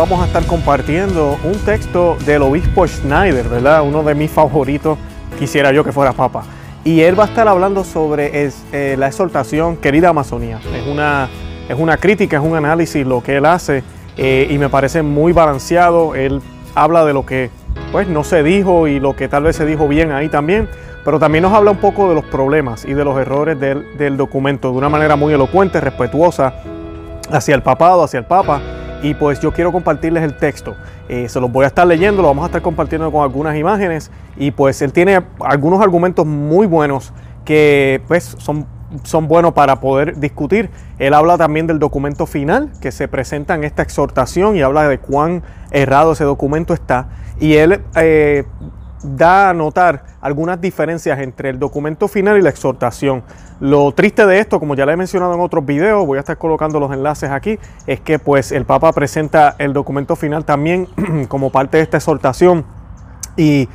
vamos a estar compartiendo un texto del obispo Schneider, ¿verdad? Uno de mis favoritos, quisiera yo que fuera papa. Y él va a estar hablando sobre eh, la exhortación Querida Amazonía. Es una, es una crítica, es un análisis lo que él hace eh, y me parece muy balanceado. Él habla de lo que pues no se dijo y lo que tal vez se dijo bien ahí también, pero también nos habla un poco de los problemas y de los errores del, del documento de una manera muy elocuente, respetuosa hacia el papado, hacia el papa. Y pues yo quiero compartirles el texto. Eh, se los voy a estar leyendo, lo vamos a estar compartiendo con algunas imágenes. Y pues él tiene algunos argumentos muy buenos que pues son, son buenos para poder discutir. Él habla también del documento final que se presenta en esta exhortación y habla de cuán errado ese documento está. Y él eh, da a notar algunas diferencias entre el documento final y la exhortación. Lo triste de esto, como ya le he mencionado en otros videos, voy a estar colocando los enlaces aquí, es que pues el Papa presenta el documento final también como parte de esta exhortación y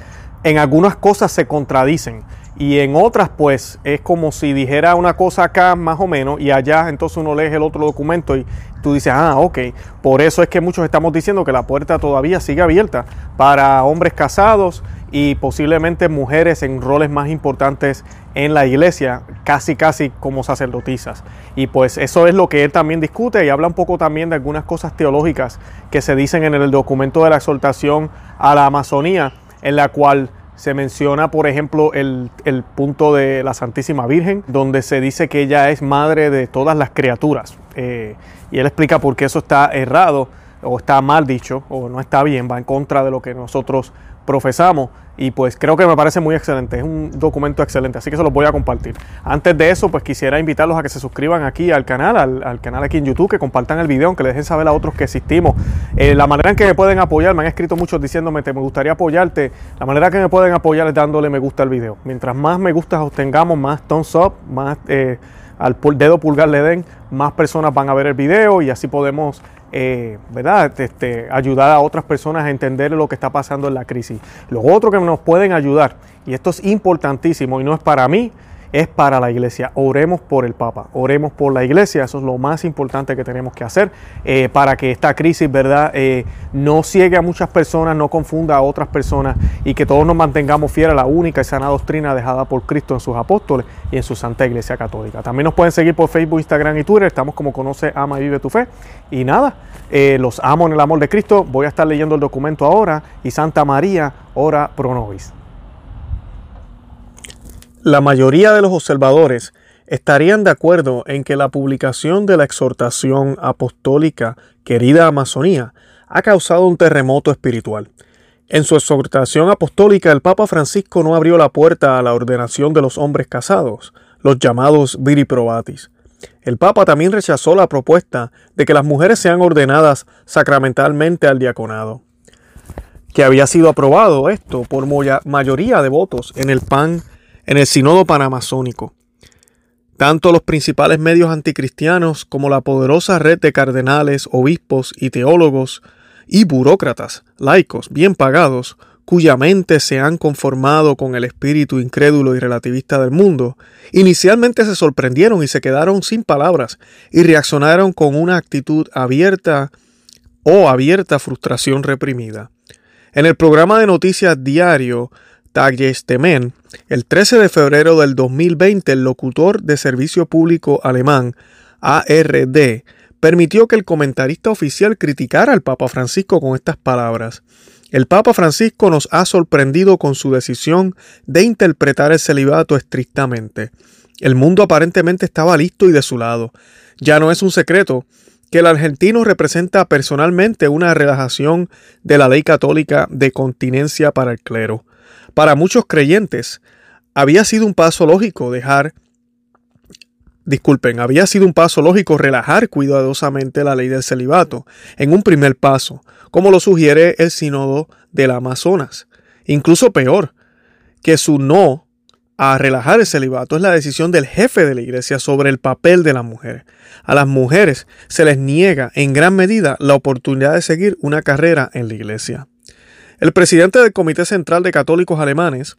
en algunas cosas se contradicen y en otras pues es como si dijera una cosa acá más o menos y allá entonces uno lee el otro documento y tú dices, ah, ok, por eso es que muchos estamos diciendo que la puerta todavía sigue abierta para hombres casados y posiblemente mujeres en roles más importantes en la iglesia, casi casi como sacerdotisas. Y pues eso es lo que él también discute y habla un poco también de algunas cosas teológicas que se dicen en el documento de la exhortación a la Amazonía, en la cual se menciona, por ejemplo, el, punto de la Santísima Virgen, donde se dice que ella es madre de todas las criaturas. Eh, y él explica por qué eso está errado, o está mal dicho, o no está bien, va en contra de lo que nosotros profesamos y pues creo que me parece muy excelente, es un documento excelente, así que se los voy a compartir. Antes de eso, pues quisiera invitarlos a que se suscriban aquí al canal, al, canal aquí en YouTube, que compartan el video, que les dejen saber a otros que existimos. Eh, la manera en que me pueden apoyar, me han escrito muchos diciéndome, te me gustaría apoyarte, la manera que me pueden apoyar es dándole me gusta al video. Mientras más me gusta obtengamos, más thumbs up, más eh, al dedo pulgar le den, más personas van a ver el video y así podemos eh, ¿verdad? Este, ayudar a otras personas a entender lo que está pasando en la crisis. Lo otro que nos pueden ayudar, y esto es importantísimo y no es para mí, es para la iglesia. Oremos por el Papa, oremos por la iglesia, eso es lo más importante que tenemos que hacer eh, para que esta crisis, ¿verdad?, eh, no ciegue a muchas personas, no confunda a otras personas y que todos nos mantengamos fieles a la única y sana doctrina dejada por Cristo en sus apóstoles y en su Santa Iglesia Católica. También nos pueden seguir por Facebook, Instagram y Twitter, estamos como Conoce, Ama y Vive tu Fe. Y nada, eh, los amo en el amor de Cristo, voy a estar leyendo el documento ahora y Santa María, ora pro nobis. La mayoría de los observadores estarían de acuerdo en que la publicación de la exhortación apostólica Querida Amazonía ha causado un terremoto espiritual. En su exhortación apostólica el Papa Francisco no abrió la puerta a la ordenación de los hombres casados, los llamados viriprobatis. El Papa también rechazó la propuesta de que las mujeres sean ordenadas sacramentalmente al diaconado, que había sido aprobado esto por mayoría de votos en el PAN en el Sínodo Panamazónico. Tanto los principales medios anticristianos como la poderosa red de cardenales, obispos y teólogos y burócratas, laicos, bien pagados, cuya mente se han conformado con el espíritu incrédulo y relativista del mundo, inicialmente se sorprendieron y se quedaron sin palabras y reaccionaron con una actitud abierta o abierta frustración reprimida. En el programa de noticias diario Tagesthemen, el 13 de febrero del 2020, el locutor de servicio público alemán ARD permitió que el comentarista oficial criticara al Papa Francisco con estas palabras. El Papa Francisco nos ha sorprendido con su decisión de interpretar el celibato estrictamente. El mundo aparentemente estaba listo y de su lado. Ya no es un secreto que el argentino representa personalmente una relajación de la ley católica de continencia para el clero. Para muchos creyentes, había sido un paso lógico dejar, disculpen, había sido un paso lógico relajar cuidadosamente la ley del celibato en un primer paso, como lo sugiere el sínodo del Amazonas. Incluso peor, que su no a relajar el celibato es la decisión del jefe de la iglesia sobre el papel de la mujer. A las mujeres se les niega en gran medida la oportunidad de seguir una carrera en la iglesia. El presidente del Comité Central de Católicos Alemanes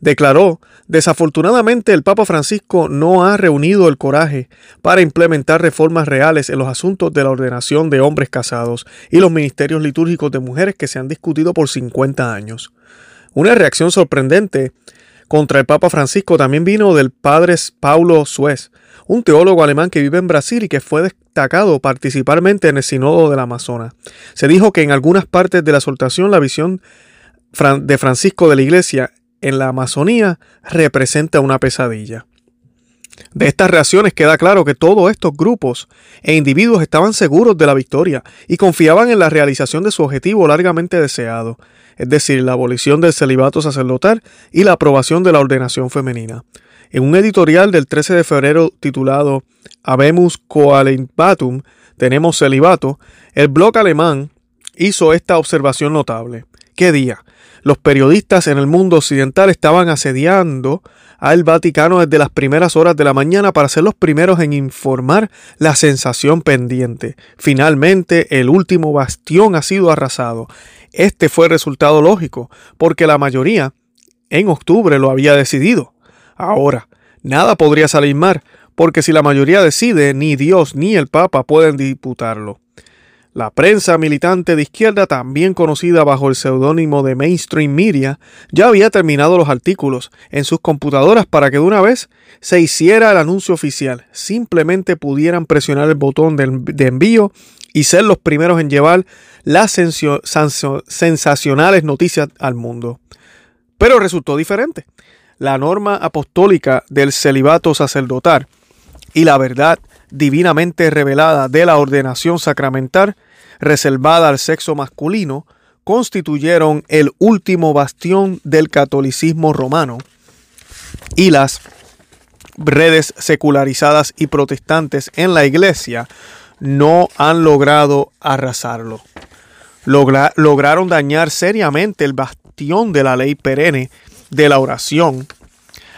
declaró, desafortunadamente el Papa Francisco no ha reunido el coraje para implementar reformas reales en los asuntos de la ordenación de hombres casados y los ministerios litúrgicos de mujeres que se han discutido por 50 años. Una reacción sorprendente contra el Papa Francisco también vino del padre Paulo Suez, un teólogo alemán que vive en Brasil y que fue destacado participarmente en el Sínodo del Amazonas. Se dijo que en algunas partes de la exhortación la visión de Francisco de la Iglesia en la Amazonía representa una pesadilla. De estas reacciones queda claro que todos estos grupos e individuos estaban seguros de la victoria y confiaban en la realización de su objetivo largamente deseado, es decir, la abolición del celibato sacerdotal y la aprobación de la ordenación femenina. En un editorial del 13 de febrero titulado Habemus Coalibatum, tenemos celibato, el blog alemán hizo esta observación notable. ¿Qué día? Los periodistas en el mundo occidental estaban asediando al Vaticano desde las primeras horas de la mañana para ser los primeros en informar la sensación pendiente. Finalmente, el último bastión ha sido arrasado. Este fue el resultado lógico, porque la mayoría en octubre lo había decidido. Ahora, nada podría salir mal, porque si la mayoría decide, ni Dios ni el Papa pueden disputarlo. La prensa militante de izquierda, también conocida bajo el seudónimo de Mainstream Media, ya había terminado los artículos en sus computadoras para que de una vez se hiciera el anuncio oficial. Simplemente pudieran presionar el botón de envío y ser los primeros en llevar las sensacionales noticias al mundo. Pero resultó diferente. La norma apostólica del celibato sacerdotal y la verdad divinamente revelada de la ordenación sacramental reservada al sexo masculino, constituyeron el último bastión del catolicismo romano y las redes secularizadas y protestantes en la iglesia no han logrado arrasarlo. lograron dañar seriamente el bastión de la ley perenne de la oración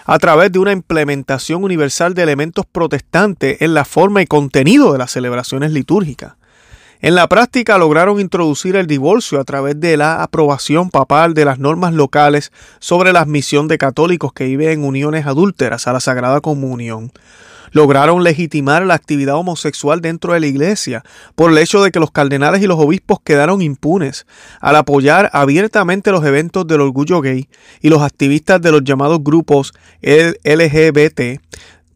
a través de una implementación universal de elementos protestantes en la forma y contenido de las celebraciones litúrgicas. En la práctica lograron introducir el divorcio a través de la aprobación papal de las normas locales sobre la admisión de católicos que viven en uniones adúlteras a la Sagrada Comunión. Lograron legitimar la actividad homosexual dentro de la iglesia por el hecho de que los cardenales y los obispos quedaron impunes al apoyar abiertamente los eventos del orgullo gay y los activistas de los llamados grupos LGBT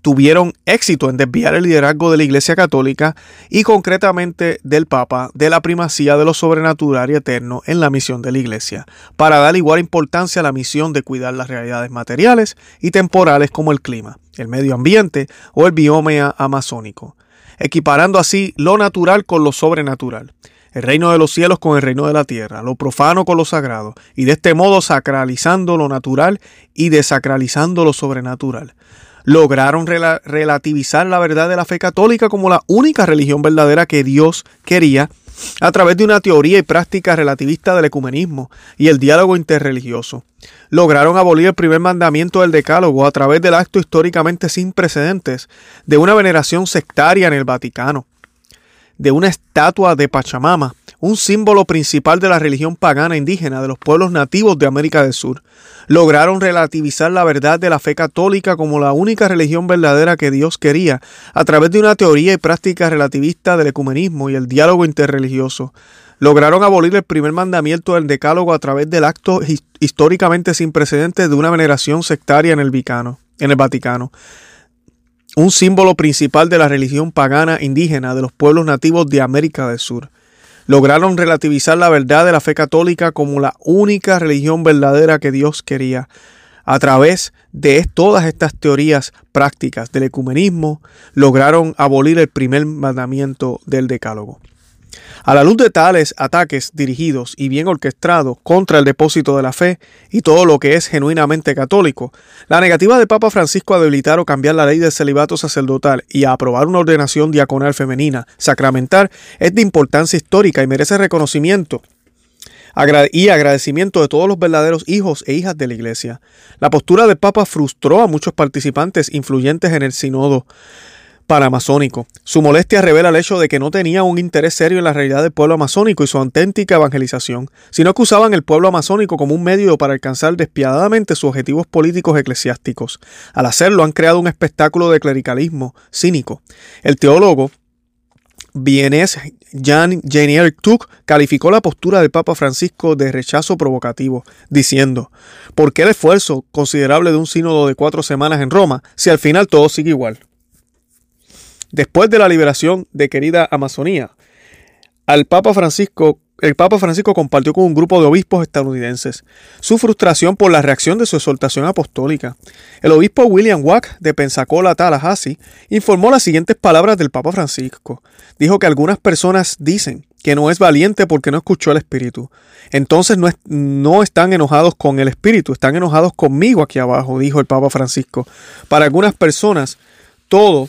tuvieron éxito en desviar el liderazgo de la Iglesia Católica y concretamente del Papa de la primacía de lo sobrenatural y eterno en la misión de la Iglesia, para dar igual importancia a la misión de cuidar las realidades materiales y temporales como el clima, el medio ambiente o el bioma amazónico, equiparando así lo natural con lo sobrenatural el reino de los cielos con el reino de la tierra, lo profano con lo sagrado, y de este modo sacralizando lo natural y desacralizando lo sobrenatural lograron relativizar la verdad de la fe católica como la única religión verdadera que Dios quería a través de una teoría y práctica relativista del ecumenismo y el diálogo interreligioso. Lograron abolir el primer mandamiento del decálogo a través del acto históricamente sin precedentes de una veneración sectaria en el Vaticano, de una estatua de Pachamama, un símbolo principal de la religión pagana indígena de los pueblos nativos de América del Sur. Lograron relativizar la verdad de la fe católica como la única religión verdadera que Dios quería, a través de una teoría y práctica relativista del ecumenismo y el diálogo interreligioso. Lograron abolir el primer mandamiento del decálogo a través del acto históricamente sin precedentes de una veneración sectaria en el, en el Vaticano un símbolo principal de la religión pagana indígena de los pueblos nativos de América del Sur lograron relativizar la verdad de la fe católica como la única religión verdadera que Dios quería. A través de todas estas teorías prácticas del ecumenismo, lograron abolir el primer mandamiento del decálogo. A la luz de tales ataques dirigidos y bien orquestados contra el depósito de la fe y todo lo que es genuinamente católico, la negativa del Papa Francisco a debilitar o cambiar la ley del celibato sacerdotal y a aprobar una ordenación diaconal femenina sacramental es de importancia histórica y merece reconocimiento y agradecimiento de todos los verdaderos hijos e hijas de la Iglesia. La postura del Papa frustró a muchos participantes influyentes en el sínodo paramazónico. Su molestia revela el hecho de que no tenía un interés serio en la realidad del pueblo amazónico y su auténtica evangelización, sino que usaban el pueblo amazónico como un medio para alcanzar despiadadamente sus objetivos políticos eclesiásticos. Al hacerlo han creado un espectáculo de clericalismo cínico. El teólogo Vienes Jean Janier Tuck calificó la postura del Papa Francisco de rechazo provocativo, diciendo: ¿Por qué el esfuerzo considerable de un sínodo de cuatro semanas en Roma si al final todo sigue igual? Después de la liberación de querida Amazonía, al Papa Francisco, el Papa Francisco compartió con un grupo de obispos estadounidenses su frustración por la reacción de su exhortación apostólica. El obispo William Wack de Pensacola, Tallahassee, informó las siguientes palabras del Papa Francisco. Dijo que algunas personas dicen que no es valiente porque no escuchó el Espíritu. Entonces no, no, están enojados con el Espíritu, están enojados conmigo aquí abajo, dijo el Papa Francisco. Para algunas personas, todo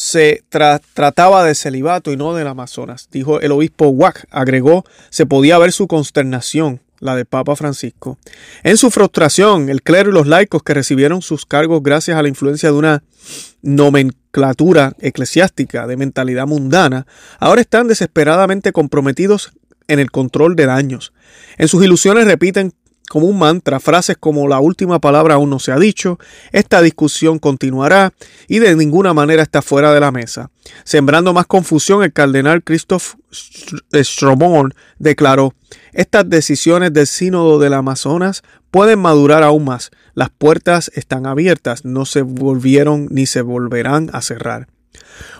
se trataba de celibato y no del Amazonas. Dijo el obispo Wack, agregó, se podía ver su consternación, la del Papa Francisco. En su frustración, el clero y los laicos que recibieron sus cargos gracias a la influencia de una nomenclatura eclesiástica de mentalidad mundana, ahora están desesperadamente comprometidos en el control de daños. En sus ilusiones repiten como un mantra frases como la última palabra aún no se ha dicho, esta discusión continuará y de ninguna manera está fuera de la mesa. Sembrando más confusión, el cardenal Christoph Stromon declaró, estas decisiones del sínodo del Amazonas pueden madurar aún más. Las puertas están abiertas, no se volvieron ni se volverán a cerrar.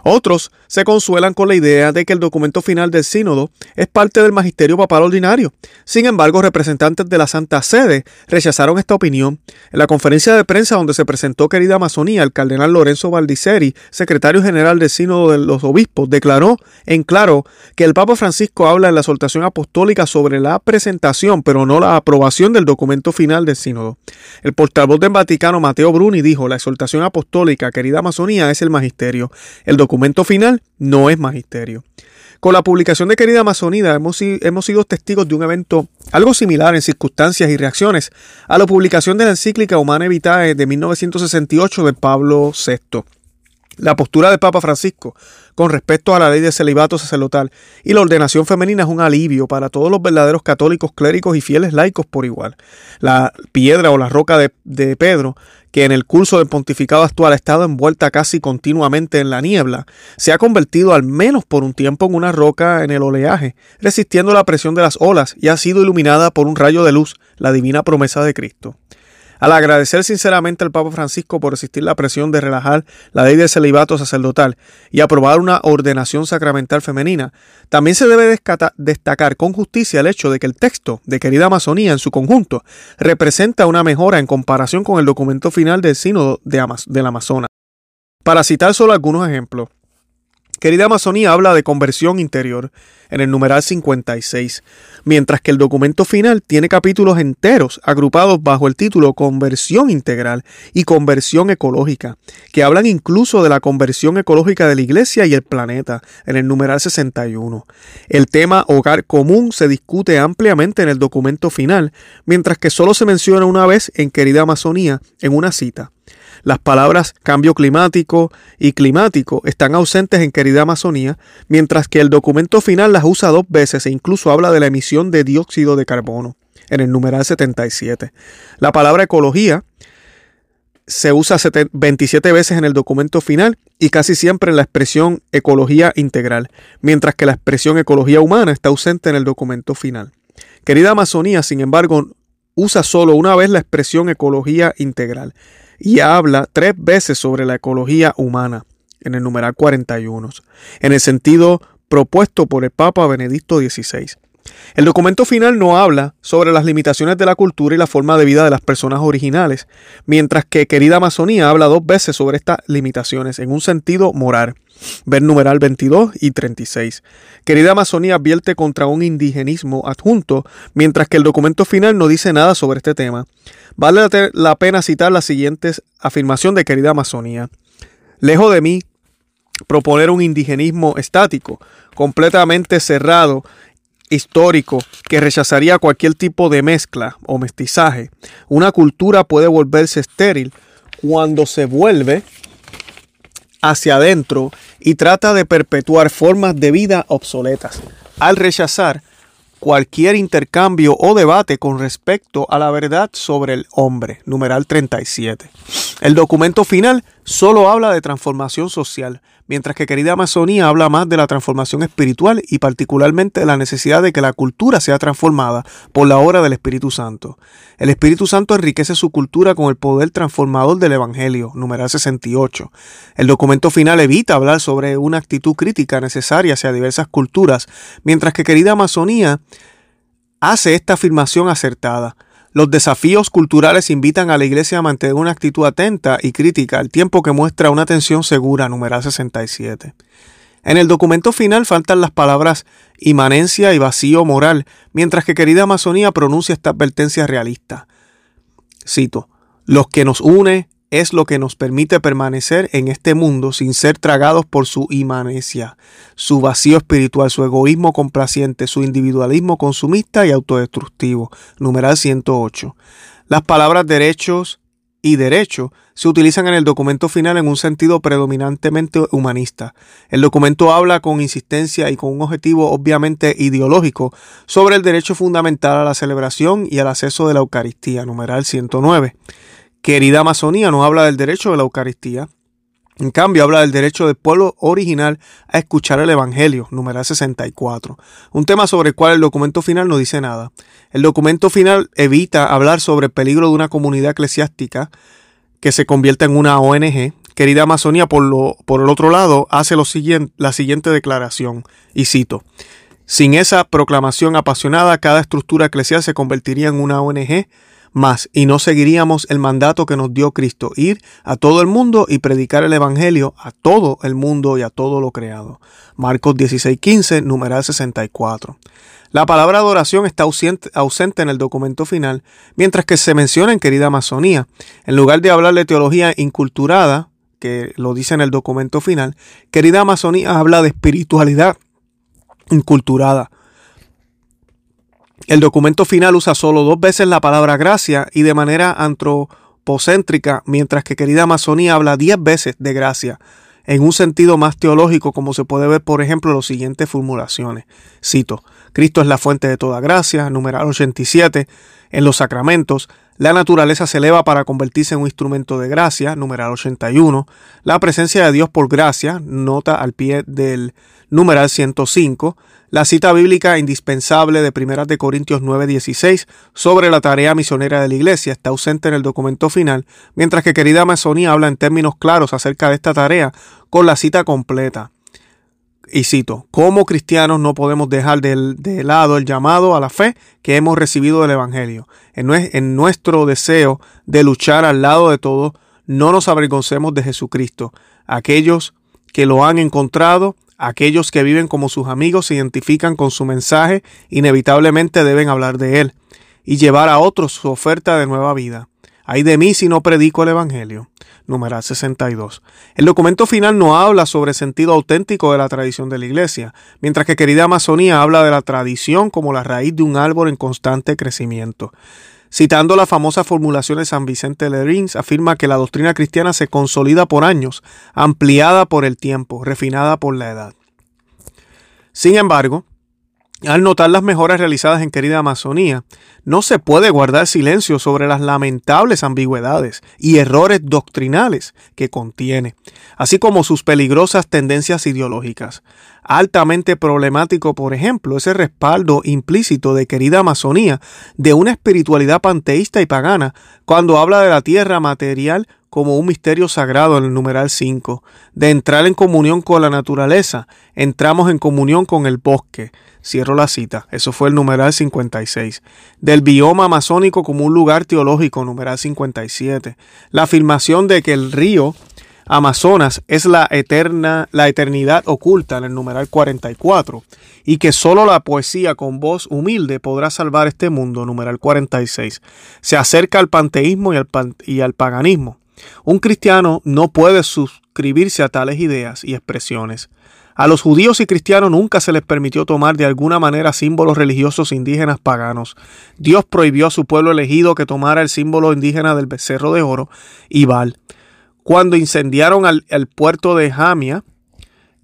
Otros se consuelan con la idea de que el documento final del sínodo es parte del magisterio papal ordinario. Sin embargo, representantes de la Santa Sede rechazaron esta opinión. En la conferencia de prensa donde se presentó querida Amazonía, el cardenal Lorenzo Valdiceri, secretario general del sínodo de los obispos, declaró en claro que el Papa Francisco habla en la exhortación apostólica sobre la presentación, pero no la aprobación del documento final del sínodo. El portavoz del Vaticano, Mateo Bruni, dijo, la exhortación apostólica, querida Amazonía, es el magisterio. El documento final no es magisterio. Con la publicación de Querida Amazonida hemos, hemos, sido testigos de un evento algo similar en circunstancias y reacciones a la publicación de la encíclica Humana Vitae de 1968 de Pablo VI. La postura del Papa Francisco con respecto a la ley de celibato sacerdotal y la ordenación femenina es un alivio para todos los verdaderos católicos, clérigos y fieles laicos por igual. La piedra o la roca de, de Pedro que en el curso del pontificado actual ha estado envuelta casi continuamente en la niebla, se ha convertido al menos por un tiempo en una roca en el oleaje, resistiendo la presión de las olas y ha sido iluminada por un rayo de luz, la divina promesa de Cristo. Al agradecer sinceramente al Papa Francisco por resistir la presión de relajar la ley del celibato sacerdotal y aprobar una ordenación sacramental femenina, también se debe destacar con justicia el hecho de que el texto de Querida Amazonía en su conjunto representa una mejora en comparación con el documento final del Sínodo de del Amazonas. Para citar solo algunos ejemplos, Querida Amazonía habla de conversión interior en el numeral 56, mientras que el documento final tiene capítulos enteros agrupados bajo el título Conversión integral y Conversión ecológica, que hablan incluso de la conversión ecológica de la Iglesia y el planeta en el numeral 61. El tema hogar común se discute ampliamente en el documento final, mientras que solo se menciona una vez en Querida Amazonía en una cita. Las palabras cambio climático y climático están ausentes en Querida Amazonía, mientras que el documento final las usa dos veces e incluso habla de la emisión de dióxido de carbono, en el numeral 77. La palabra ecología se usa 27 veces en el documento final y casi siempre en la expresión ecología integral, mientras que la expresión ecología humana está ausente en el documento final. Querida Amazonía, sin embargo, usa solo una vez la expresión ecología integral y habla tres veces sobre la ecología humana en el numeral 41, en el sentido propuesto por el Papa Benedicto XVI. El documento final no habla sobre las limitaciones de la cultura y la forma de vida de las personas originales, mientras que Querida Amazonía habla dos veces sobre estas limitaciones en un sentido moral. Ver numeral 22 y 36. Querida Amazonía advierte contra un indigenismo adjunto, mientras que el documento final no dice nada sobre este tema. Vale la pena citar la siguiente afirmación de Querida Amazonía. Lejos de mí proponer un indigenismo estático, completamente cerrado histórico que rechazaría cualquier tipo de mezcla o mestizaje. Una cultura puede volverse estéril cuando se vuelve hacia adentro y trata de perpetuar formas de vida obsoletas, al rechazar cualquier intercambio o debate con respecto a la verdad sobre el hombre, numeral 37. El documento final solo habla de transformación social, mientras que querida Amazonía habla más de la transformación espiritual y particularmente de la necesidad de que la cultura sea transformada por la obra del Espíritu Santo. El Espíritu Santo enriquece su cultura con el poder transformador del Evangelio, numeral 68. El documento final evita hablar sobre una actitud crítica necesaria hacia diversas culturas, mientras que querida Amazonía hace esta afirmación acertada. Los desafíos culturales invitan a la Iglesia a mantener una actitud atenta y crítica al tiempo que muestra una atención segura, numeral 67. En el documento final faltan las palabras inmanencia y vacío moral, mientras que querida Amazonía pronuncia esta advertencia realista. Cito, los que nos une es lo que nos permite permanecer en este mundo sin ser tragados por su inmanencia, su vacío espiritual, su egoísmo complaciente, su individualismo consumista y autodestructivo. Numeral 108. Las palabras derechos y derecho se utilizan en el documento final en un sentido predominantemente humanista. El documento habla con insistencia y con un objetivo obviamente ideológico sobre el derecho fundamental a la celebración y al acceso de la Eucaristía, numeral 109. Querida Amazonía no habla del derecho de la Eucaristía. En cambio, habla del derecho del pueblo original a escuchar el Evangelio, numeral 64, un tema sobre el cual el documento final no dice nada. El documento final evita hablar sobre el peligro de una comunidad eclesiástica que se convierta en una ONG. Querida Amazonía, por, lo, por el otro lado, hace lo la siguiente declaración, y cito, sin esa proclamación apasionada, cada estructura eclesial se convertiría en una ONG más y no seguiríamos el mandato que nos dio Cristo, ir a todo el mundo y predicar el Evangelio a todo el mundo y a todo lo creado. Marcos 16:15, numeral 64. La palabra adoración está ausente, ausente, en el documento final, mientras que se menciona en querida Amazonía. En lugar de hablar de teología inculturada, que lo dice en el documento final, querida Amazonía habla de espiritualidad inculturada el documento final usa solo dos veces la palabra gracia y de manera antropocéntrica, mientras que querida Amazonía habla diez veces de gracia, en un sentido más teológico, como se puede ver, por ejemplo, las siguientes formulaciones. Cito, Cristo es la fuente de toda gracia, numeral 87, en los sacramentos, la naturaleza se eleva para convertirse en un instrumento de gracia, numeral 81, la presencia de Dios por gracia, nota al pie del numeral 105, la cita bíblica indispensable de 1 de Corintios 9:16 sobre la tarea misionera de la iglesia está ausente en el documento final, mientras que querida Amazonía habla en términos claros acerca de esta tarea con la cita completa. Y cito, como cristianos no podemos dejar de, lado el llamado a la fe que hemos recibido del Evangelio. En, en nuestro deseo de luchar al lado de todos, no nos avergoncemos de Jesucristo. Aquellos que lo han encontrado Aquellos que viven como sus amigos se identifican con su mensaje, inevitablemente deben hablar de él y llevar a otros su oferta de nueva vida. Hay de mí si no predico el Evangelio. Numeral 62. El documento final no habla sobre el sentido auténtico de la tradición de la Iglesia, mientras que querida Amazonía habla de la tradición como la raíz de un árbol en constante crecimiento. Citando la famosa formulación de San Vicente Lerins, afirma que la doctrina cristiana se consolida por años, ampliada por el tiempo, refinada por la edad. Sin embargo, al notar las mejoras realizadas en querida Amazonía, no se puede guardar silencio sobre las lamentables ambigüedades y errores doctrinales que contiene, así como sus peligrosas tendencias ideológicas. Altamente problemático, por ejemplo, ese respaldo implícito de querida Amazonía de una espiritualidad panteísta y pagana cuando habla de la tierra material como un misterio sagrado en el numeral 5, de entrar en comunión con la naturaleza, entramos en comunión con el bosque. Cierro la cita, eso fue el numeral 56. Del bioma amazónico como un lugar teológico, numeral 57. La afirmación de que el río Amazonas es la eterna, la eternidad oculta en el numeral 44 y que solo la poesía con voz humilde podrá salvar este mundo, numeral 46. Se acerca al panteísmo y al, y al paganismo. Un cristiano no puede suscribirse a tales ideas y expresiones. A los judíos y cristianos nunca se les permitió tomar de alguna manera símbolos religiosos indígenas paganos. Dios prohibió a su pueblo elegido que tomara el símbolo indígena del becerro de oro y Baal. Cuando incendiaron al, puerto de Jamia,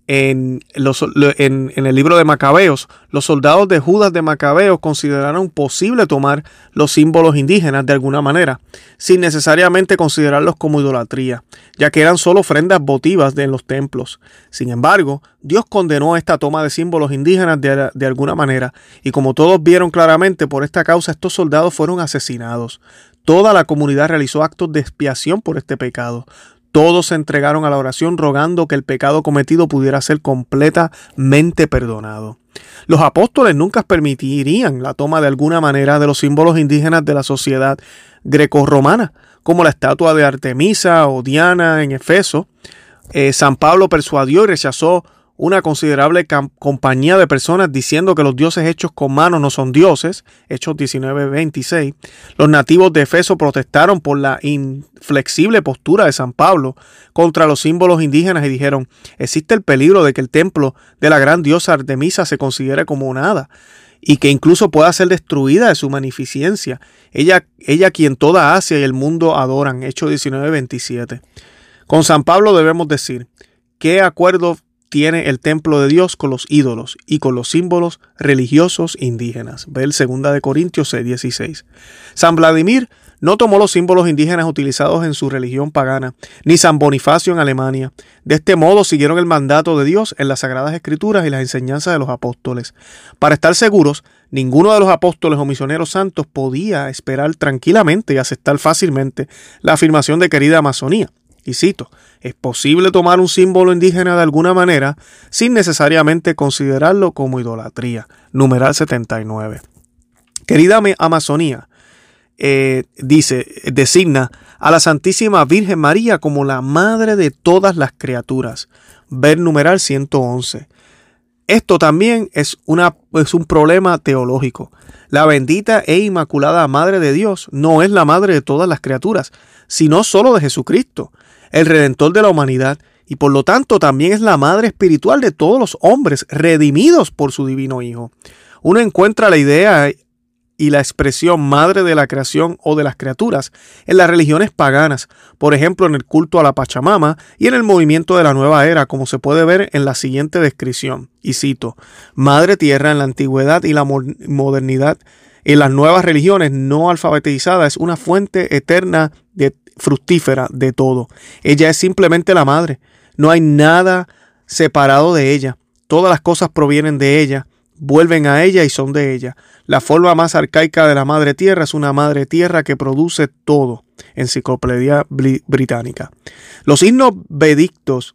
en, en, el libro de Macabeos, los soldados de Judas de Macabeos consideraron posible tomar los símbolos indígenas de alguna manera, sin necesariamente considerarlos como idolatría, ya que eran solo ofrendas votivas de los templos. Sin embargo, Dios condenó esta toma de símbolos indígenas de alguna manera, y como todos vieron claramente, por esta causa estos soldados fueron asesinados. Toda la comunidad realizó actos de expiación por este pecado. Todos se entregaron a la oración rogando que el pecado cometido pudiera ser completamente perdonado. Los apóstoles nunca permitirían la toma de alguna manera de los símbolos indígenas de la sociedad grecorromana, como la estatua de Artemisa o Diana en Efeso. Eh, San Pablo persuadió y rechazó una considerable compañía de personas diciendo que los dioses hechos con manos no son dioses, Hechos 19:26. Los nativos de Efeso protestaron por la inflexible postura de San Pablo contra los símbolos indígenas y dijeron, existe el peligro de que el templo de la gran diosa Artemisa se considere como nada y que incluso pueda ser destruida de su magnificencia, ella, ella quien toda Asia y el mundo adoran, Hechos 19:27. Con San Pablo debemos decir, ¿qué acuerdo tiene el templo de Dios con los ídolos y con los símbolos religiosos indígenas. Ve el 2 de Corintios 16. San Vladimir no tomó los símbolos indígenas utilizados en su religión pagana, ni San Bonifacio en Alemania. De este modo siguieron el mandato de Dios en las Sagradas Escrituras y las enseñanzas de los apóstoles. Para estar seguros, ninguno de los apóstoles o misioneros santos podía esperar tranquilamente y aceptar fácilmente la afirmación de querida Amazonía. Y cito, es posible tomar un símbolo indígena de alguna manera sin necesariamente considerarlo como idolatría. Numeral 79. Querida Amazonía, eh, dice, designa a la Santísima Virgen María como la madre de todas las criaturas. Ver numeral 111. Esto también es, una, es un problema teológico. La bendita e inmaculada Madre de Dios no es la madre de todas las criaturas, sino solo de Jesucristo el redentor de la humanidad, y por lo tanto también es la madre espiritual de todos los hombres redimidos por su divino Hijo. Uno encuentra la idea y la expresión madre de la creación o de las criaturas en las religiones paganas, por ejemplo en el culto a la Pachamama y en el movimiento de la nueva era, como se puede ver en la siguiente descripción. Y cito, Madre Tierra en la antigüedad y la modernidad en las nuevas religiones no alfabetizadas es una fuente eterna de fructífera de todo. Ella es simplemente la madre. No hay nada separado de ella. Todas las cosas provienen de ella, vuelven a ella y son de ella. La forma más arcaica de la madre tierra es una madre tierra que produce todo. Enciclopedia Británica. Los himnos vedictos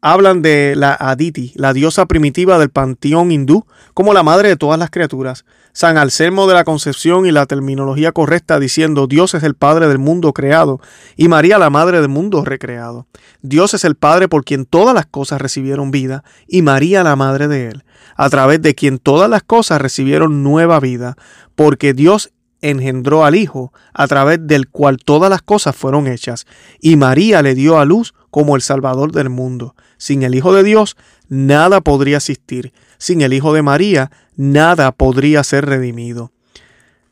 hablan de la Aditi, la diosa primitiva del panteón hindú, como la madre de todas las criaturas. San Anselmo de la Concepción y la terminología correcta diciendo Dios es el Padre del mundo creado y María la Madre del mundo recreado. Dios es el Padre por quien todas las cosas recibieron vida y María la Madre de él, a través de quien todas las cosas recibieron nueva vida, porque Dios engendró al Hijo, a través del cual todas las cosas fueron hechas, y María le dio a luz como el Salvador del mundo. Sin el Hijo de Dios, nada podría existir. Sin el Hijo de María, nada podría ser redimido.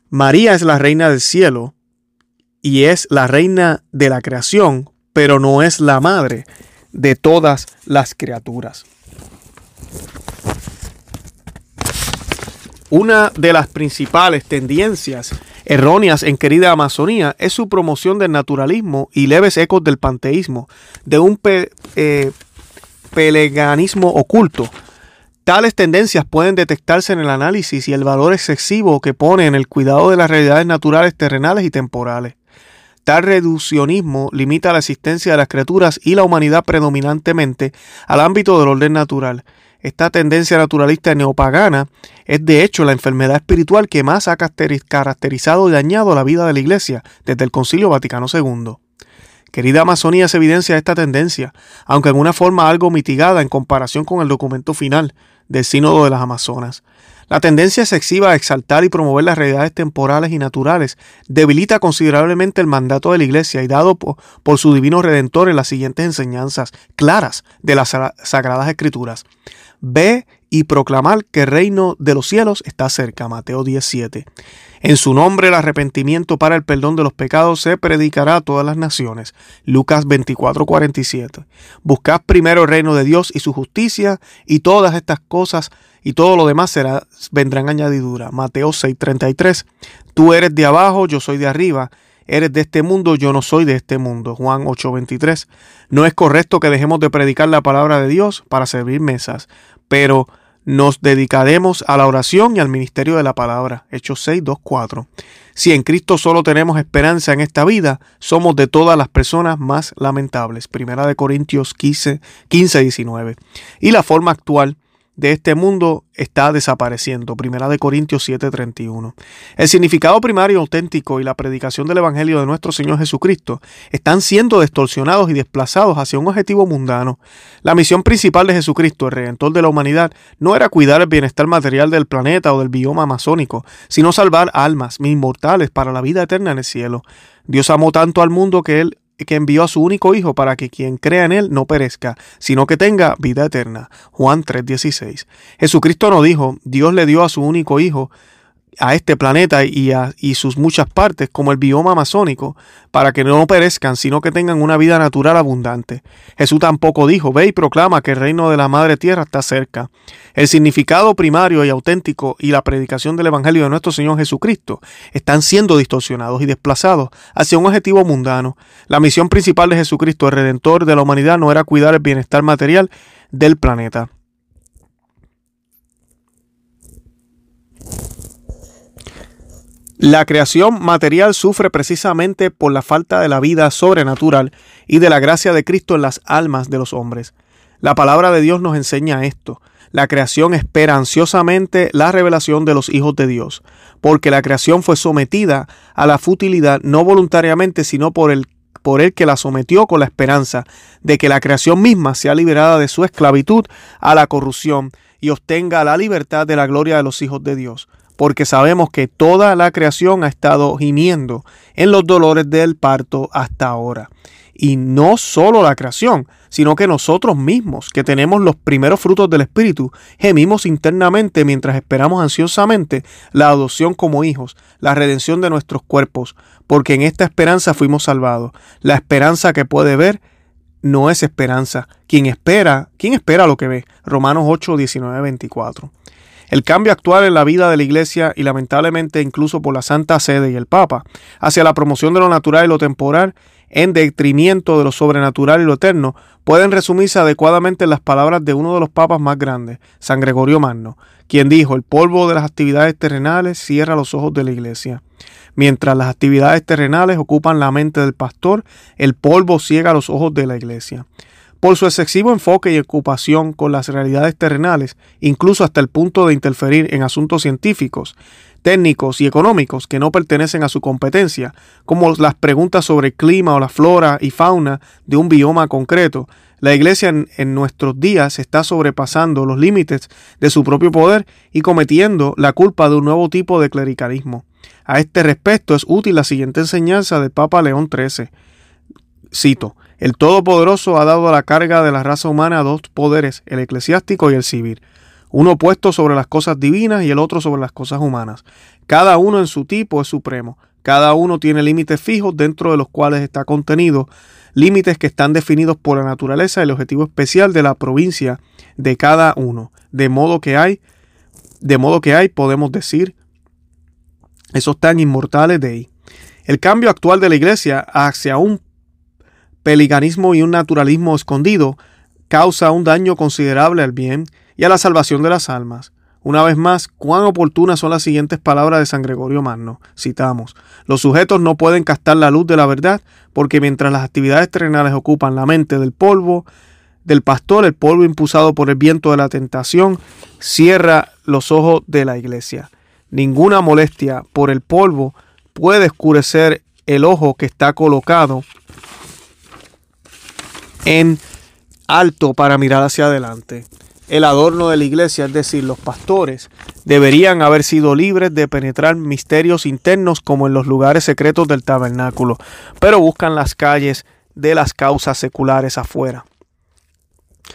María es la reina del cielo y es la reina de la creación, pero no es la madre de todas las criaturas. Una de las principales tendencias erróneas en querida Amazonía es su promoción del naturalismo y leves ecos del panteísmo, de un eh, peleganismo oculto. Tales tendencias pueden detectarse en el análisis y el valor excesivo que pone en el cuidado de las realidades naturales terrenales y temporales. Tal reduccionismo limita la existencia de las criaturas y la humanidad predominantemente al ámbito del orden natural esta tendencia naturalista neopagana es de hecho la enfermedad espiritual que más ha caracterizado y dañado la vida de la Iglesia desde el Concilio Vaticano II. Querida Amazonía se evidencia esta tendencia, aunque en una forma algo mitigada en comparación con el documento final del Sínodo de las Amazonas. La tendencia excesiva a exaltar y promover las realidades temporales y naturales debilita considerablemente el mandato de la Iglesia y dado por, su divino redentor en las siguientes enseñanzas claras de las Sagradas Escrituras. Ve y proclamar que el reino de los cielos está cerca. Mateo 17. En su nombre el arrepentimiento para el perdón de los pecados se predicará a todas las naciones. Lucas 24:47. Buscad primero el reino de Dios y su justicia y todas estas cosas y todo lo demás será, vendrán añadidura. Mateo 6:33. Tú eres de abajo, yo soy de arriba. Eres de este mundo, yo no soy de este mundo. Juan 8:23. No es correcto que dejemos de predicar la palabra de Dios para servir mesas, pero nos dedicaremos a la oración y al ministerio de la palabra. Hechos 6, 2, 4. Si en Cristo solo tenemos esperanza en esta vida, somos de todas las personas más lamentables. Primera de Corintios 15, 15 19. Y la forma actual de este mundo está desapareciendo. Primera de Corintios 7:31. El significado primario auténtico y la predicación del Evangelio de nuestro Señor Jesucristo están siendo distorsionados y desplazados hacia un objetivo mundano. La misión principal de Jesucristo, el Redentor de la humanidad, no era cuidar el bienestar material del planeta o del bioma amazónico, sino salvar almas inmortales para la vida eterna en el cielo. Dios amó tanto al mundo que Él que envió a su único Hijo para que quien crea en Él no perezca, sino que tenga vida eterna. Juan 3:16. Jesucristo no dijo, Dios le dio a su único Hijo a este planeta y a sus muchas partes como el bioma amazónico para que no perezcan sino que tengan una vida natural abundante. Jesús tampoco dijo ve y proclama que el reino de la madre tierra está cerca. El significado primario y auténtico y la predicación del evangelio de nuestro Señor Jesucristo están siendo distorsionados y desplazados hacia un objetivo mundano. La misión principal de Jesucristo, el redentor de la humanidad, no era cuidar el bienestar material del planeta. La creación material sufre precisamente por la falta de la vida sobrenatural y de la gracia de Cristo en las almas de los hombres. La palabra de Dios nos enseña esto. La creación espera ansiosamente la revelación de los hijos de Dios, porque la creación fue sometida a la futilidad no voluntariamente, sino por el, por el que la sometió con la esperanza de que la creación misma sea liberada de su esclavitud a la corrupción y obtenga la libertad de la gloria de los hijos de Dios porque sabemos que toda la creación ha estado gimiendo en los dolores del parto hasta ahora. Y no solo la creación, sino que nosotros mismos, que tenemos los primeros frutos del Espíritu, gemimos internamente mientras esperamos ansiosamente la adopción como hijos, la redención de nuestros cuerpos, porque en esta esperanza fuimos salvados. La esperanza que puede ver no es esperanza. Quien espera, quien espera lo que ve. Romanos 8, 19, 24. El cambio actual en la vida de la Iglesia y lamentablemente incluso por la Santa Sede y el Papa hacia la promoción de lo natural y lo temporal en detrimento de lo sobrenatural y lo eterno pueden resumirse adecuadamente en las palabras de uno de los papas más grandes, San Gregorio Magno, quien dijo, el polvo de las actividades terrenales cierra los ojos de la Iglesia. Mientras las actividades terrenales ocupan la mente del pastor, el polvo ciega los ojos de la Iglesia. Por su excesivo enfoque y ocupación con las realidades terrenales, incluso hasta el punto de interferir en asuntos científicos, técnicos y económicos que no pertenecen a su competencia, como las preguntas sobre el clima o la flora y fauna de un bioma concreto, la Iglesia en, nuestros días está sobrepasando los límites de su propio poder y cometiendo la culpa de un nuevo tipo de clericalismo. A este respecto es útil la siguiente enseñanza del Papa León XIII. Cito, el Todopoderoso ha dado a la carga de la raza humana dos poderes, el eclesiástico y el civil, uno puesto sobre las cosas divinas y el otro sobre las cosas humanas. Cada uno en su tipo es supremo, cada uno tiene límites fijos dentro de los cuales está contenido, límites que están definidos por la naturaleza y el objetivo especial de la provincia de cada uno, de modo que hay, de modo que hay, podemos decir, esos tan inmortales de ahí. El cambio actual de la iglesia hacia un peliganismo y un naturalismo escondido causa un daño considerable al bien y a la salvación de las almas. Una vez más, cuán oportunas son las siguientes palabras de San Gregorio Magno. Citamos, los sujetos no pueden captar la luz de la verdad porque mientras las actividades terrenales ocupan la mente del polvo, del pastor, el polvo impulsado por el viento de la tentación, cierra los ojos de la iglesia. Ninguna molestia por el polvo puede oscurecer el ojo que está colocado en alto para mirar hacia adelante. El adorno de la iglesia, es decir, los pastores, deberían haber sido libres de penetrar misterios internos como en los lugares secretos del tabernáculo, pero buscan las calles de las causas seculares afuera.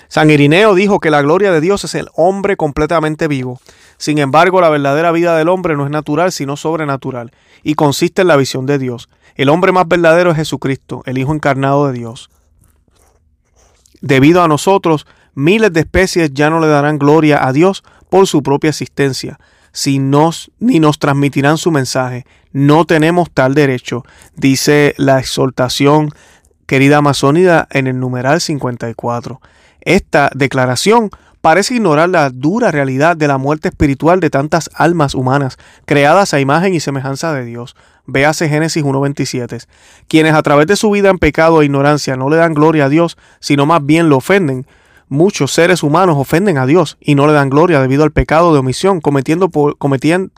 San Irineo dijo que la gloria de Dios es el hombre completamente vivo. Sin embargo, la verdadera vida del hombre no es natural, sino sobrenatural, y consiste en la visión de Dios. El hombre más verdadero es Jesucristo, el Hijo encarnado de Dios. Debido a nosotros, miles de especies ya no le darán gloria a Dios por su propia existencia, ni nos transmitirán su mensaje. No tenemos tal derecho, dice la exhortación querida amazónida en el numeral 54. Esta declaración parece ignorar la dura realidad de la muerte espiritual de tantas almas humanas creadas a imagen y semejanza de Dios. Véase Génesis 1.27. Quienes a través de su vida en pecado e ignorancia no le dan gloria a Dios, sino más bien lo ofenden, muchos seres humanos ofenden a Dios y no le dan gloria debido al pecado de omisión cometiendo por, cometiendo,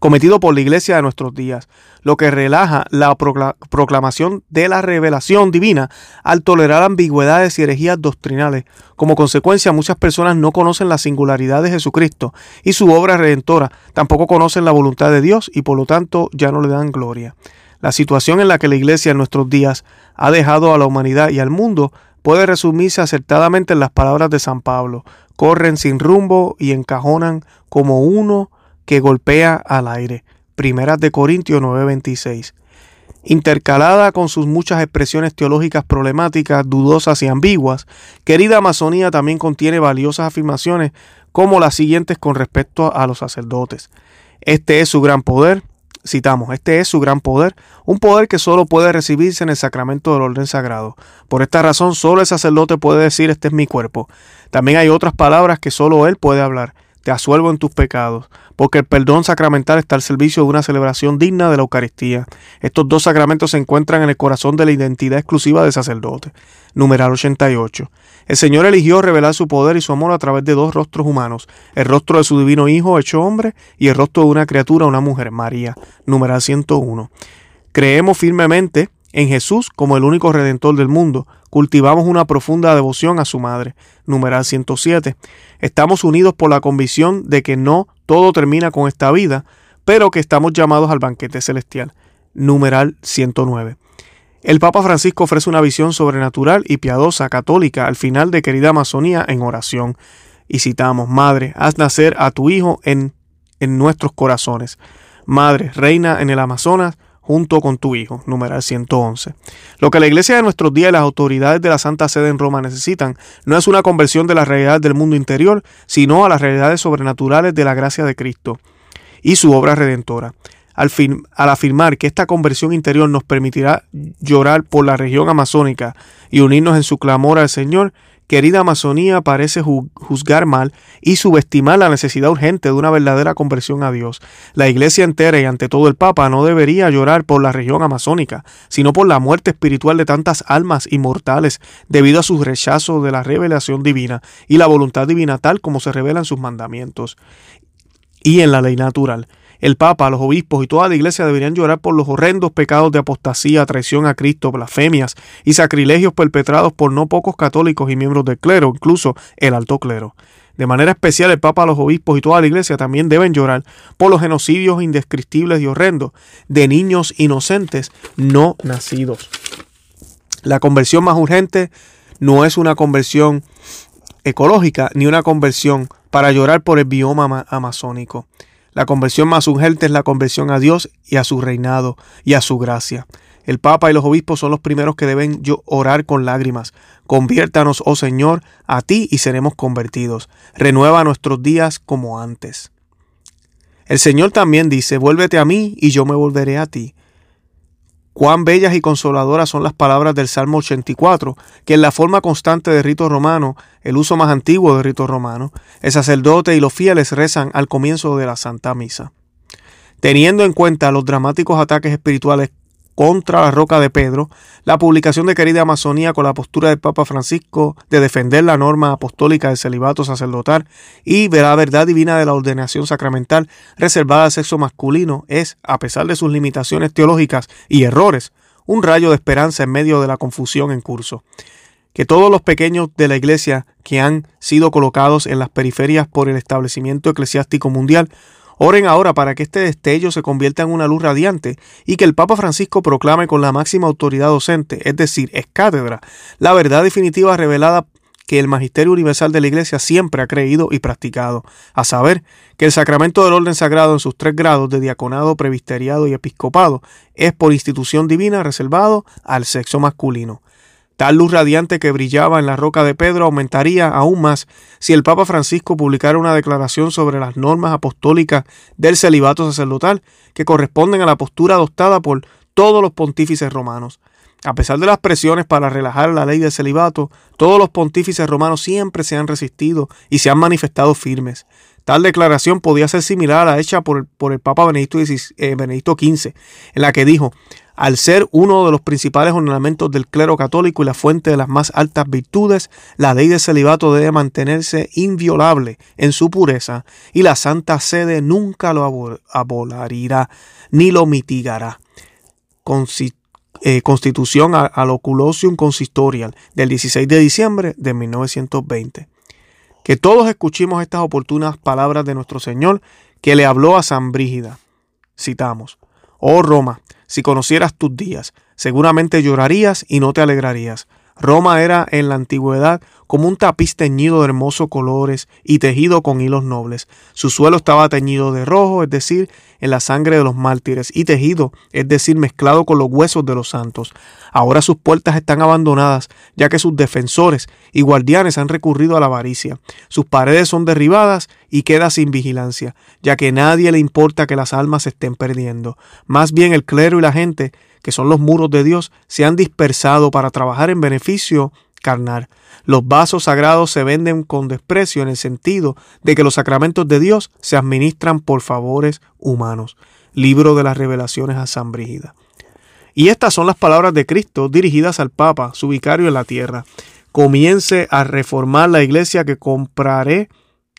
cometido por la iglesia de nuestros días, lo que relaja la proclamación de la revelación divina al tolerar ambigüedades y herejías doctrinales. Como consecuencia, muchas personas no conocen la singularidad de Jesucristo y su obra redentora, tampoco conocen la voluntad de Dios y por lo tanto ya no le dan gloria. La situación en la que la iglesia en nuestros días ha dejado a la humanidad y al mundo puede resumirse acertadamente en las palabras de San Pablo. Corren sin rumbo y encajonan como uno que golpea al aire. Primeras de Corintios 9:26. Intercalada con sus muchas expresiones teológicas problemáticas, dudosas y ambiguas, querida Amazonía también contiene valiosas afirmaciones como las siguientes con respecto a los sacerdotes. Este es su gran poder, citamos, este es su gran poder, un poder que solo puede recibirse en el sacramento del orden sagrado. Por esta razón, solo el sacerdote puede decir, este es mi cuerpo. También hay otras palabras que solo él puede hablar te asuelvo en tus pecados, porque el perdón sacramental está al servicio de una celebración digna de la Eucaristía. Estos dos sacramentos se encuentran en el corazón de la identidad exclusiva del sacerdote. Numeral 88. El Señor eligió revelar su poder y su amor a través de dos rostros humanos, el rostro de su divino Hijo hecho hombre y el rostro de una criatura, una mujer, María. Numeral 101. Creemos firmemente en Jesús como el único redentor del mundo, cultivamos una profunda devoción a su madre. Numeral 107. Estamos unidos por la convicción de que no todo termina con esta vida, pero que estamos llamados al banquete celestial. Numeral 109. El Papa Francisco ofrece una visión sobrenatural y piadosa católica al final de Querida Amazonía en oración. Y citamos, Madre, haz nacer a tu Hijo en, en nuestros corazones. Madre, reina en el Amazonas, junto con tu Hijo, numeral 111. Lo que la Iglesia de nuestros días y las autoridades de la Santa Sede en Roma necesitan no es una conversión de las realidades del mundo interior, sino a las realidades sobrenaturales de la gracia de Cristo y su obra redentora. Al, al, afirmar que esta conversión interior nos permitirá llorar por la región amazónica y unirnos en su clamor al Señor, querida Amazonía parece juzgar mal y subestimar la necesidad urgente de una verdadera conversión a Dios. La Iglesia entera y ante todo el Papa no debería llorar por la región amazónica, sino por la muerte espiritual de tantas almas inmortales debido a su rechazo de la revelación divina y la voluntad divina tal como se revela en sus mandamientos y en la ley natural. El Papa, los obispos y toda la Iglesia deberían llorar por los horrendos pecados de apostasía, traición a Cristo, blasfemias y sacrilegios perpetrados por no pocos católicos y miembros del clero, incluso el alto clero. De manera especial el Papa, los obispos y toda la Iglesia también deben llorar por los genocidios indescriptibles y horrendos de niños inocentes no nacidos. La conversión más urgente no es una conversión ecológica ni una conversión para llorar por el bioma amazónico. La conversión más urgente es la conversión a Dios y a su reinado y a su gracia. El Papa y los obispos son los primeros que deben orar con lágrimas. Conviértanos, oh Señor, a ti y seremos convertidos. Renueva nuestros días como antes. El Señor también dice, vuélvete a mí y yo me volveré a ti. Cuán bellas y consoladoras son las palabras del Salmo 84, que en la forma constante de rito romano, el uso más antiguo de rito romano, el sacerdote y los fieles rezan al comienzo de la Santa Misa. Teniendo en cuenta los dramáticos ataques espirituales contra la roca de Pedro, la publicación de Querida Amazonía con la postura del Papa Francisco de defender la norma apostólica del celibato sacerdotal y de la verdad divina de la ordenación sacramental reservada al sexo masculino es, a pesar de sus limitaciones teológicas y errores, un rayo de esperanza en medio de la confusión en curso. Que todos los pequeños de la Iglesia que han sido colocados en las periferias por el establecimiento eclesiástico mundial Oren ahora para que este destello se convierta en una luz radiante y que el Papa Francisco proclame con la máxima autoridad docente, es decir, es cátedra, la verdad definitiva revelada que el Magisterio Universal de la Iglesia siempre ha creído y practicado, a saber, que el sacramento del orden sagrado en sus tres grados de diaconado, previsteriado y episcopado es por institución divina reservado al sexo masculino. Tal luz radiante que brillaba en la roca de Pedro aumentaría aún más si el Papa Francisco publicara una declaración sobre las normas apostólicas del celibato sacerdotal que corresponden a la postura adoptada por todos los pontífices romanos. A pesar de las presiones para relajar la ley del celibato, todos los pontífices romanos siempre se han resistido y se han manifestado firmes. Tal declaración podía ser similar a la hecha por, el, Papa Benedicto, eh, Benedicto XV, en la que dijo, al ser uno de los principales ornamentos del clero católico y la fuente de las más altas virtudes, la ley del celibato debe mantenerse inviolable en su pureza y la Santa Sede nunca lo abolará ni lo mitigará. Eh, constitución al Oculosium Consistorial del 16 de diciembre de 1920. Que todos escuchemos estas oportunas palabras de nuestro Señor que le habló a San Brígida. Citamos, Oh Roma, si conocieras tus días, seguramente llorarías y no te alegrarías. Roma era en la antigüedad como un tapiz teñido de hermosos colores y tejido con hilos nobles. Su suelo estaba teñido de rojo, es decir, en la sangre de los mártires, y tejido, es decir, mezclado con los huesos de los santos. Ahora sus puertas están abandonadas, ya que sus defensores y guardianes han recurrido a la avaricia. Sus paredes son derribadas y queda sin vigilancia, ya que nadie le importa que las almas se estén perdiendo. Más bien el clero y la gente que son los muros de Dios, se han dispersado para trabajar en beneficio carnal. Los vasos sagrados se venden con desprecio en el sentido de que los sacramentos de Dios se administran por favores humanos. Libro de las revelaciones a San Brígida. Y estas son las palabras de Cristo dirigidas al Papa, su vicario en la tierra. Comience a reformar la iglesia que compraré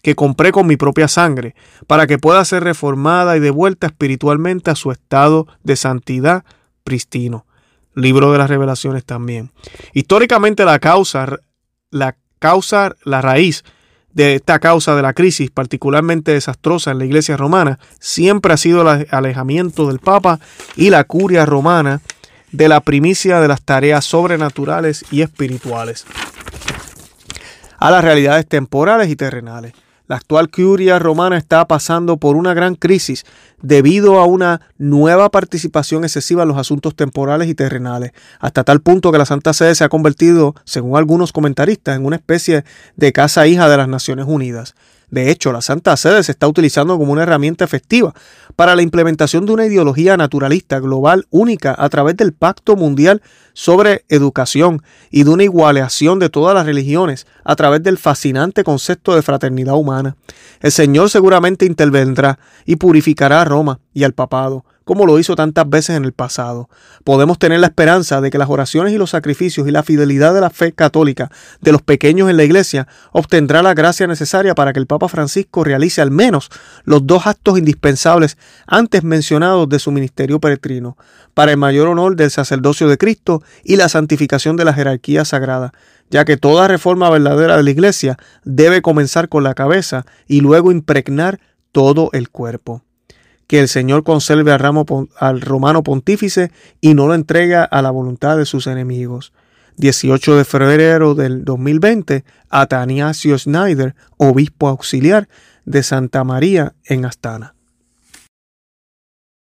que compré con mi propia sangre, para que pueda ser reformada y devuelta espiritualmente a su estado de santidad pristino. Libro de las revelaciones también. Históricamente la causa, la causa, la raíz de esta causa de la crisis particularmente desastrosa en la iglesia romana siempre ha sido el alejamiento del Papa y la curia romana de la primicia de las tareas sobrenaturales y espirituales a las realidades temporales y terrenales. La actual curia romana está pasando por una gran crisis debido a una nueva participación excesiva en los asuntos temporales y terrenales, hasta tal punto que la Santa Sede se ha convertido, según algunos comentaristas, en una especie de casa hija de las Naciones Unidas. De hecho, la Santa Sede se está utilizando como una herramienta efectiva para la implementación de una ideología naturalista global única a través del Pacto Mundial sobre Educación y de una igualación de todas las religiones a través del fascinante concepto de fraternidad humana. El Señor seguramente intervendrá y purificará a Y al papado como lo hizo tantas veces en el pasado. Podemos tener la esperanza de que las oraciones y los sacrificios y la fidelidad de la fe católica de los pequeños en la iglesia obtendrá la gracia necesaria para que el Papa Francisco realice al menos los dos actos indispensables antes mencionados de su ministerio peregrino, para el mayor honor del sacerdocio de Cristo y la santificación de la jerarquía sagrada, ya que toda reforma verdadera de la iglesia debe comenzar con la cabeza y luego impregnar todo el cuerpo que el Señor conserve al, ramo, al romano pontífice y no lo entrega a la voluntad de sus enemigos. 18 de febrero del 2020, Ataniasio Schneider, obispo auxiliar de Santa María en Astana.